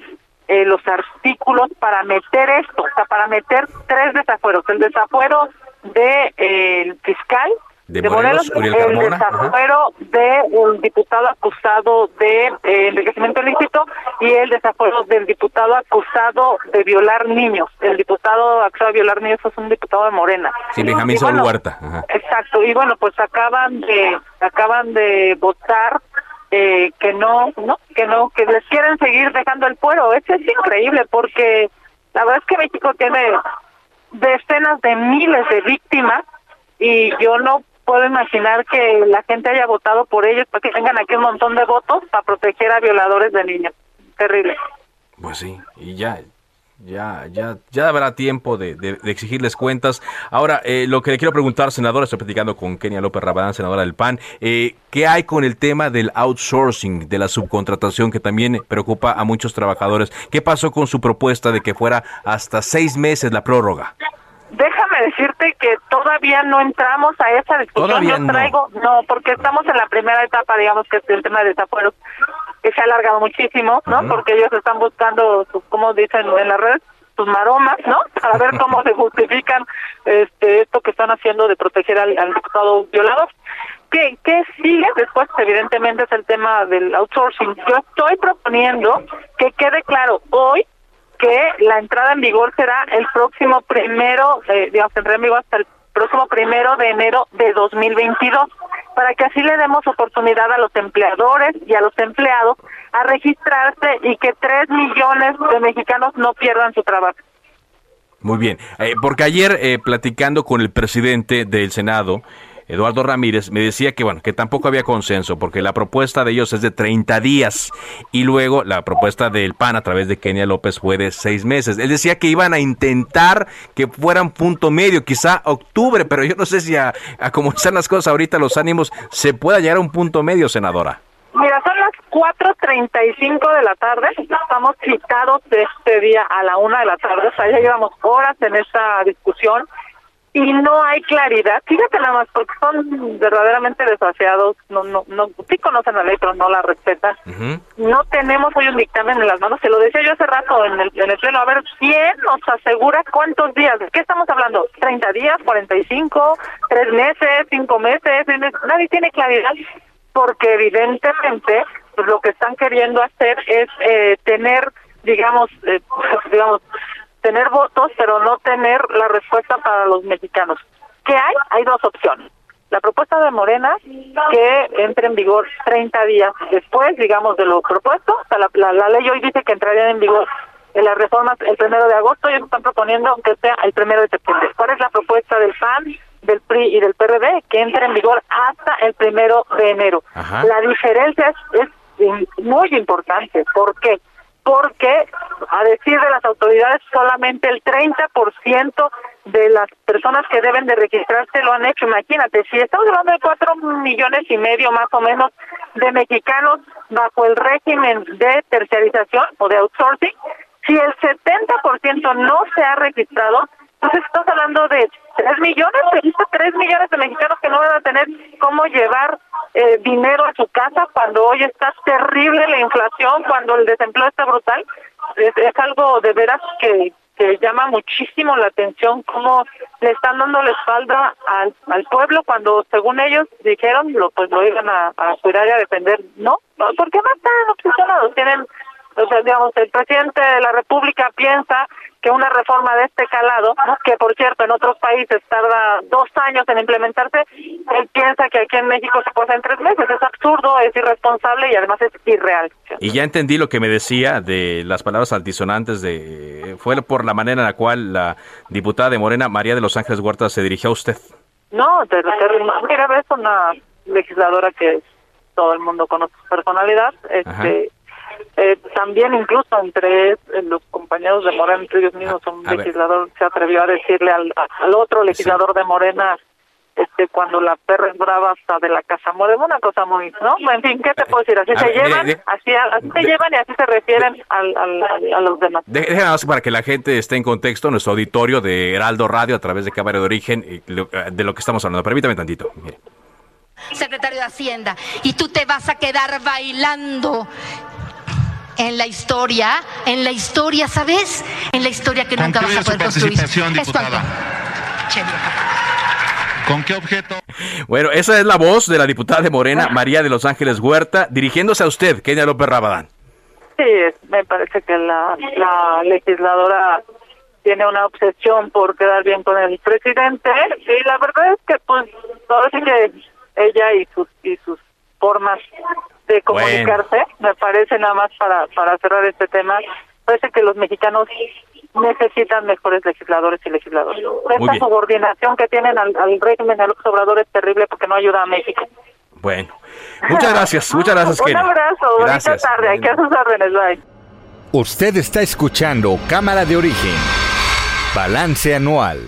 eh, los artículos para meter esto, o sea, para meter tres desafueros, el desafuero de eh, el fiscal De Morelos, Uriel el Carmona, desafuero del diputado acusado de eh, enriquecimiento ilícito y el desafuero del diputado acusado de violar niños. El diputado acusado de violar niños es un diputado de Morena. Sí, Benjamín Saúl bueno, Huerta. Ajá. Exacto, y bueno, pues acaban de acaban de votar eh, que no, no, que no, que les quieren seguir dejando el fuero. Eso es increíble porque la verdad es que México tiene decenas de miles de víctimas y yo no puedo imaginar que la gente haya votado por ellos para que tengan aquí un montón de votos para proteger a violadores de niños. Terrible. Pues sí, y ya, ya, ya, ya habrá tiempo de, de- de exigirles cuentas. Ahora, eh, lo que le quiero preguntar, senadora, estoy platicando con Kenia López Rabadán, senadora del PAN, eh, ¿qué hay con el tema del outsourcing, de la subcontratación que también preocupa a muchos trabajadores? ¿Qué pasó con su propuesta de que fuera hasta seis meses la prórroga? Déjame decirte que todavía no entramos a esa discusión. Todavía Yo no. traigo, no, porque estamos en la primera etapa, digamos que es el tema de desafueros, que se ha alargado muchísimo, ¿no? Porque ellos están buscando, sus- como dicen en las redes, sus maromas, ¿no? Para ver cómo se justifican este esto que están haciendo de proteger al, al diputado violador. ¿Qué, ¿Qué sigue? Después, evidentemente, es el tema del outsourcing. Yo estoy proponiendo que quede claro hoy que la entrada en vigor será el próximo primero, eh, digamos, tendrá en vigor hasta el próximo primero de enero de 2022, para que así le demos oportunidad a los empleadores y a los empleados a registrarse y que tres millones de mexicanos no pierdan su trabajo. Muy bien, eh, porque ayer eh, platicando con el presidente del Senado, Eduardo Ramírez, me decía que bueno, que tampoco había consenso, porque la propuesta de ellos es de 30 días y luego la propuesta del PAN a través de Kenia López fue de seis meses. Él decía que iban a intentar que fueran punto medio, quizá octubre, pero yo no sé si a, a como están las cosas ahorita, los ánimos, se pueda llegar a un punto medio, senadora. Mira, son las 4.35 de la tarde, estamos citados de este día a la una de la tarde, o sea, ya llevamos horas en esta discusión y no hay claridad. Fíjate nada más, porque son verdaderamente desgraciados, no, no, no, sí conocen la ley, pero no la respetan. No tenemos hoy un dictamen en las manos, se lo decía yo hace rato en el, en el pleno, a ver, ¿quién nos asegura cuántos días? ¿De qué estamos hablando? ¿30 días, 45, 3 meses, 5 meses? meses? Nadie tiene claridad porque evidentemente pues, lo que están queriendo hacer es eh, tener, digamos, eh, digamos, tener votos, pero no tener la respuesta para los mexicanos. ¿Qué hay? Hay dos opciones. La propuesta de Morena, que entre en vigor 30 días después, digamos, de lo propuesto. O sea, la, la- la ley hoy dice que entrarían en vigor en las reformas el primero de agosto y ellos están proponiendo que sea el primero de septiembre. ¿Cuál es la propuesta del PAN, del PRI y del PRD? Que entre en vigor hasta el primero de enero. Ajá. La diferencia es, es muy importante. ¿Por qué? Porque a decir de las autoridades solamente el 30% de las personas que deben de registrarse lo han hecho. Imagínate, si estamos hablando de cuatro millones y medio más o menos de mexicanos bajo el régimen de terciarización o de outsourcing, si el 70% no se ha registrado, entonces estamos hablando de 3 millones, tres millones de mexicanos que no van a tener cómo llevar eh, dinero a su casa cuando hoy está terrible la inflación, cuando el desempleo está brutal. Es, algo de veras que, llama muchísimo la atención cómo le están dando la espalda al, pueblo cuando según ellos dijeron lo pues lo iban a, a cuidar y a defender. No, porque no están obsesionados, tienen o sea, digamos, el presidente de la República piensa que una reforma de este calado, que por cierto en otros países tarda dos años en implementarse, él piensa que aquí en México se puede en tres meses. Es absurdo, es irresponsable y además es irreal. Y ya entendí lo que me decía de las palabras altisonantes de... Fue por la manera en la cual la diputada de Morena, María de los Ángeles Huerta, se dirigió a usted. No, de, mira, es una legisladora que todo el mundo conoce su personalidad. Este, eh, también incluso entre eh, los compañeros de Morena, entre ellos mismos, un legislador se atrevió a decirle al, al otro legislador de Morena, este cuando la perra es brava hasta de la casa Morena, una cosa muy, ¿no? En fin, ¿qué te puedo decir? Así se llevan, así, así se llevan y así se refieren al, al, a los demás. Déjenme para que la gente esté en contexto, nuestro auditorio de Heraldo Radio a través de Cámara de Origen, eh, de lo que estamos hablando. Permítame tantito. Secretario de Hacienda, y tú te vas a quedar bailando en la historia, en la historia, ¿sabes? En la historia que nunca vas a poder construir. Diputada? ¿Con qué objeto? Bueno, esa es la voz de la diputada de Morena, María de Los Ángeles Huerta, dirigiéndose a usted, Kenia López Rabadán. Sí, me parece que la, la legisladora tiene una obsesión por quedar bien con el presidente y la verdad es que pues todo sí que ella y sus y sus formas de comunicarse, me parece nada más para, para cerrar este tema, parece que los mexicanos necesitan mejores legisladores y legisladores. Esta subordinación que tienen al, régimen de los obradores es terrible porque no ayuda a México. Bueno, muchas gracias, muchas gracias, Un abrazo, gracias. tarde, aquí a sus órdenes, bye. Usted está escuchando Cámara de Origen, Balance Anual.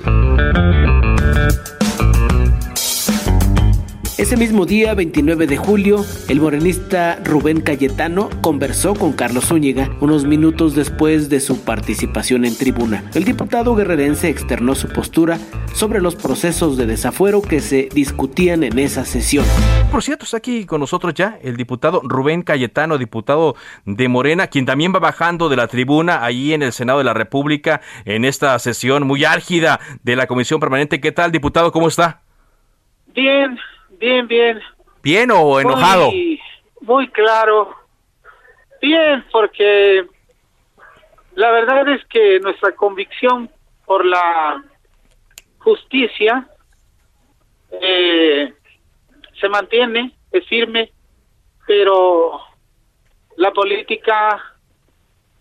Ese mismo día, 29 de julio, el morenista Rubén Cayetano conversó con Carlos Zúñiga unos minutos después de su participación en tribuna. El diputado guerrerense externó su postura sobre los procesos de desafuero que se discutían en esa sesión. Por cierto, está aquí con nosotros ya el diputado Rubén Cayetano, diputado de Morena, quien también va bajando de la tribuna ahí en el Senado de la República en esta sesión muy álgida de la Comisión Permanente. ¿Qué tal, diputado? ¿Cómo está? Bien, Bien, bien. ¿Bien o enojado? Muy, claro. Bien, porque la verdad es que nuestra convicción por la justicia eh, se mantiene, es firme, pero la política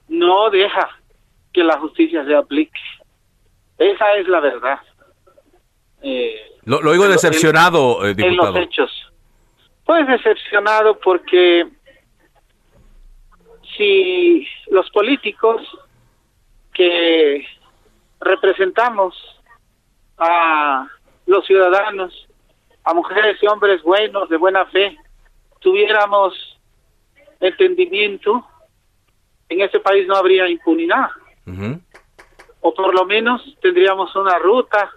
no deja que la justicia se aplique. Esa es la verdad. Eh, lo, lo digo decepcionado, diputado. En los hechos. Pues decepcionado porque si los políticos que representamos a los ciudadanos, a mujeres y hombres buenos, de buena fe, tuviéramos entendimiento, en ese país no habría impunidad. O por lo menos tendríamos una ruta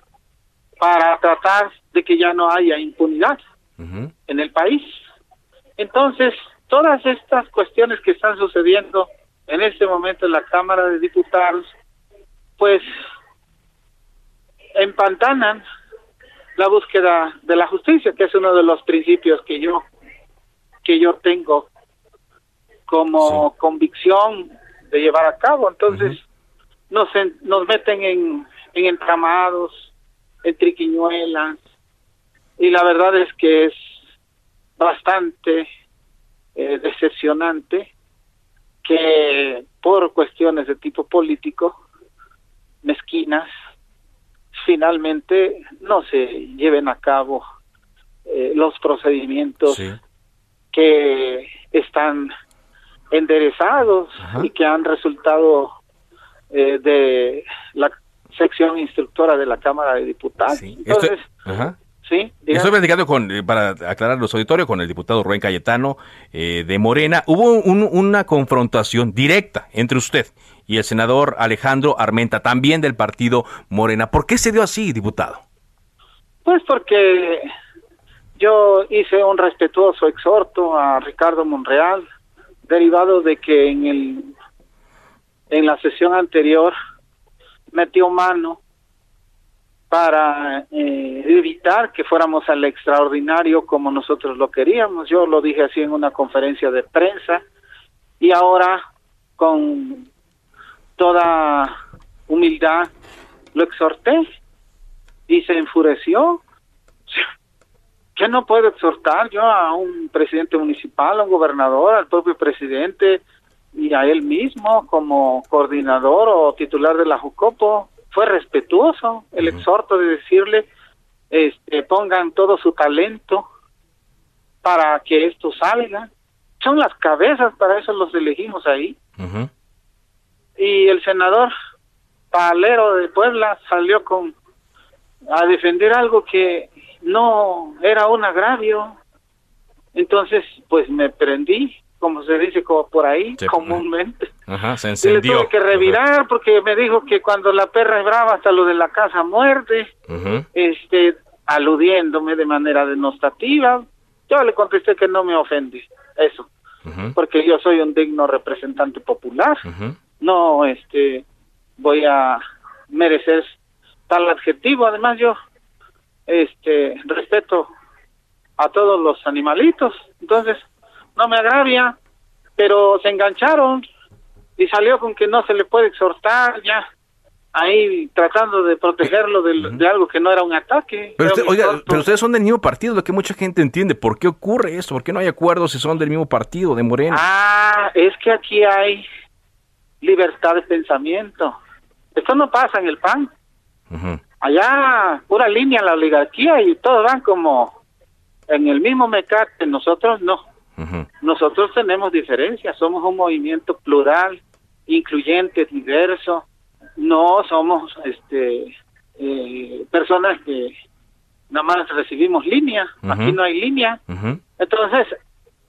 para tratar de que ya no haya impunidad en el país. Entonces, todas estas cuestiones que están sucediendo en este momento en la Cámara de Diputados, pues empantanan la búsqueda de la justicia, que es uno de los principios que yo que yo tengo como convicción de llevar a cabo. Entonces, nos nos meten en en entramados, en triquiñuelas, y la verdad es que es bastante eh, decepcionante que por cuestiones de tipo político, mezquinas, finalmente no se lleven a cabo eh, los procedimientos que están enderezados y que han resultado eh, de la sección instructora de la Cámara de Diputados. Entonces, Sí, Estoy platicando con, eh, para aclarar los auditorios, con el diputado Rubén Cayetano eh, de Morena. Hubo una confrontación directa entre usted y el senador Alejandro Armenta, también del partido Morena. ¿Por qué se dio así, diputado? Pues porque yo hice un respetuoso exhorto a Ricardo Monreal, derivado de que en el en la sesión anterior metió mano para eh, evitar que fuéramos al extraordinario como nosotros lo queríamos. Yo lo dije así en una conferencia de prensa y ahora con toda humildad lo exhorté y se enfureció. ¿Qué no puedo exhortar yo a un presidente municipal, a un gobernador, al propio presidente y a él mismo como coordinador o titular de la Jucopo? fue respetuoso el exhorto de decirle este, pongan todo su talento para que esto salga. Son las cabezas, para eso los elegimos ahí. Y el senador Palero de Puebla salió con a defender algo que no era un agravio. Entonces, pues me prendí como se dice como por ahí comúnmente. Ajá, se encendió. Y le tuve que revirar porque me dijo que cuando la perra es brava hasta lo de la casa muerde, este, aludiéndome de manera denostativa. Yo le contesté que no me ofende eso, porque yo soy un digno representante popular. No, este, voy a merecer tal adjetivo. Además, yo, este, respeto a todos los animalitos. Entonces, no me agravia, pero se engancharon y salió con que no se le puede exhortar ya ahí tratando de protegerlo de, algo que no era un ataque. Pero, oiga, pero ustedes son del mismo partido, lo que mucha gente entiende. ¿Por qué ocurre eso? ¿Por qué no hay acuerdos si son del mismo partido, de Moreno? Ah, es que aquí hay libertad de pensamiento. Esto no pasa en el PAN. Allá, pura línea la oligarquía y todos van como en el mismo mecate. Nosotros no. Nosotros tenemos diferencias, somos un movimiento plural, incluyente, diverso. No somos este eh, personas que nada más recibimos línea, aquí no hay línea. Entonces,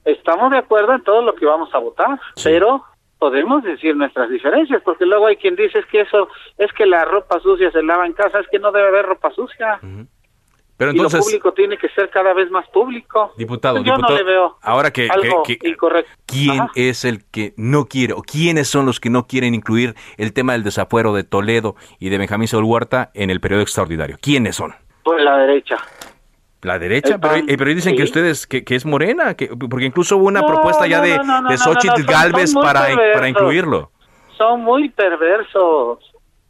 estamos de acuerdo en todo lo que vamos a votar, pero podemos decir nuestras diferencias, porque luego hay quien dice es que eso es que la ropa sucia se lava en casa, es que no debe haber ropa sucia. Pero entonces, y lo público tiene que ser cada vez más público. Diputado, yo no le veo ahora que, algo incorrecto. ¿quién es el que no quiere o quiénes son los que no quieren incluir el tema del desafuero de Toledo y de Benjamín Saúl Huerta en el periodo extraordinario? ¿Quiénes son? Pues la derecha. La derecha, pero, eh, pero, dicen que ustedes, que, es morena, que, porque incluso hubo una propuesta ya de, de Xochitl Galvez para, para incluirlo. Son muy perversos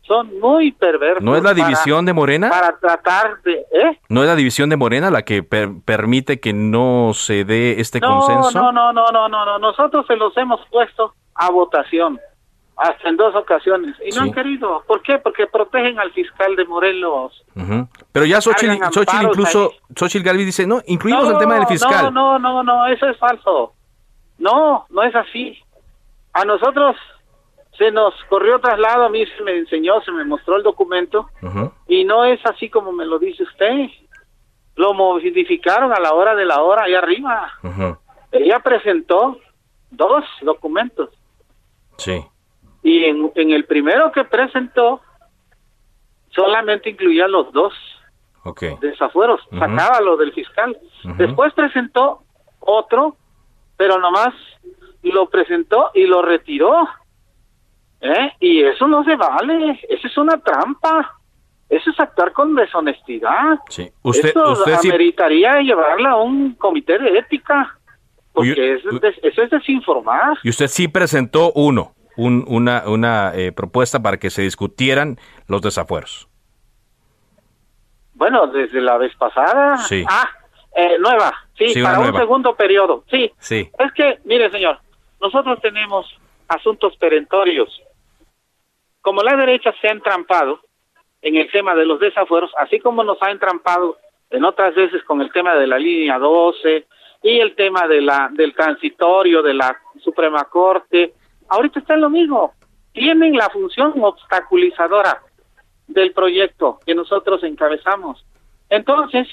son muy perversos. ¿No es la división de Morena? Para tratar de... ¿eh? ¿No es la división de Morena la que permite que no se dé este consenso? No, no, no, no, no, no. Nosotros se los hemos puesto a votación hasta en dos ocasiones y no han querido. ¿Por qué? Porque protegen al fiscal de Morelos. Pero ya Xochitl, incluso, Xochitl Galvi dice, no, incluimos el tema del fiscal. No, no, no, no, eso es falso. No, no es así. A nosotros se nos corrió traslado, a mí se me enseñó, se me mostró el documento y no es así como me lo dice usted. Lo modificaron a la hora de la hora, ahí arriba. Ella presentó dos documentos. Sí. Y en, el primero que presentó, solamente incluía los dos desafueros, sacaba lo del fiscal. Después presentó otro, pero nomás lo presentó y lo retiró. ¿Eh? Y eso no se vale, eso es una trampa. Eso es actuar con deshonestidad. Sí. Usted, eso usted ameritaría llevarla a un comité de ética. Porque eso, es desinformar. Y usted sí presentó uno, un, una, una eh, propuesta para que se discutieran los desafueros. Bueno, desde la vez pasada. Sí. Ah, eh, nueva. Sí, para un segundo periodo. Sí. Sí. Es que, mire, señor, nosotros tenemos asuntos perentorios como la derecha se ha entrampado en el tema de los desafueros, así como nos ha entrampado en otras veces con el tema de la línea 12 y el tema de la del transitorio de la Suprema Corte, ahorita está en lo mismo. Tienen la función obstaculizadora del proyecto que nosotros encabezamos. Entonces,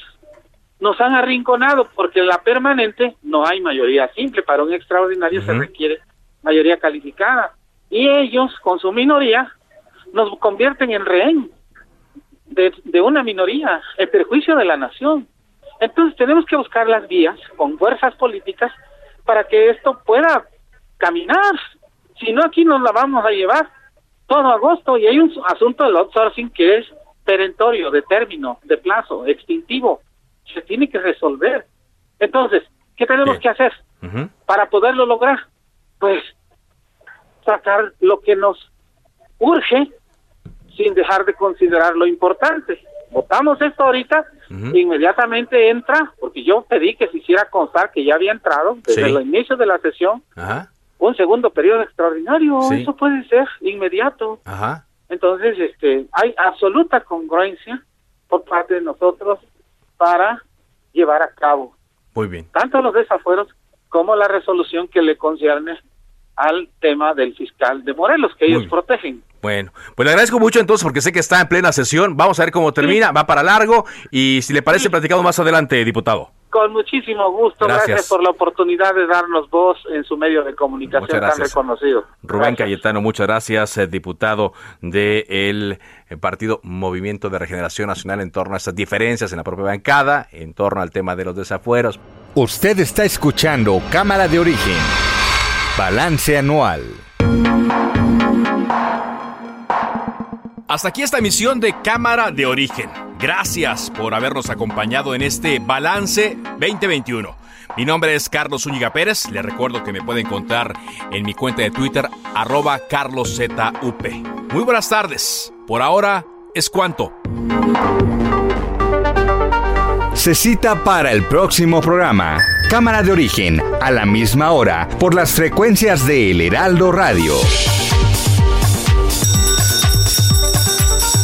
nos han arrinconado porque en la permanente no hay mayoría simple, para un extraordinario se requiere mayoría calificada. Y ellos, con su minoría, nos convierten en rehén de, de una minoría, en perjuicio de la nación. Entonces tenemos que buscar las vías con fuerzas políticas para que esto pueda caminar. Si no, aquí nos la vamos a llevar todo agosto y hay un asunto del outsourcing que es perentorio, de término, de plazo, extintivo. Se tiene que resolver. Entonces, ¿qué tenemos que hacer para poderlo lograr? Pues sacar lo que nos urge sin dejar de considerar lo importante. Votamos esto ahorita, inmediatamente entra, porque yo pedí que se hiciera constar que ya había entrado desde el inicio de la sesión, un segundo periodo extraordinario, eso puede ser inmediato. Entonces, este, hay absoluta congruencia por parte de nosotros para llevar a cabo Muy bien. tanto los desafueros como la resolución que le concierne al tema del fiscal de Morelos, que ellos protegen. Bueno, pues le agradezco mucho entonces porque sé que está en plena sesión. Vamos a ver cómo termina, va para largo y si le parece platicamos más adelante, diputado. Con muchísimo gusto, gracias. por la oportunidad de darnos voz en su medio de comunicación tan reconocido. Rubén Cayetano, muchas gracias, eh, diputado del eh, Partido Movimiento de Regeneración Nacional en torno a estas diferencias en la propia bancada, en torno al tema de los desafueros. Usted está escuchando Cámara de Origen, Balance Anual. Hasta aquí esta emisión de Cámara de Origen. Gracias por habernos acompañado en este balance 2021. Mi nombre es Carlos Zúñiga Pérez. Les recuerdo que me pueden encontrar en mi cuenta de Twitter, arroba carloszup. Muy buenas tardes. Por ahora es cuanto. Se cita para el próximo programa. Cámara de Origen, a la misma hora, por las frecuencias de El Heraldo Radio.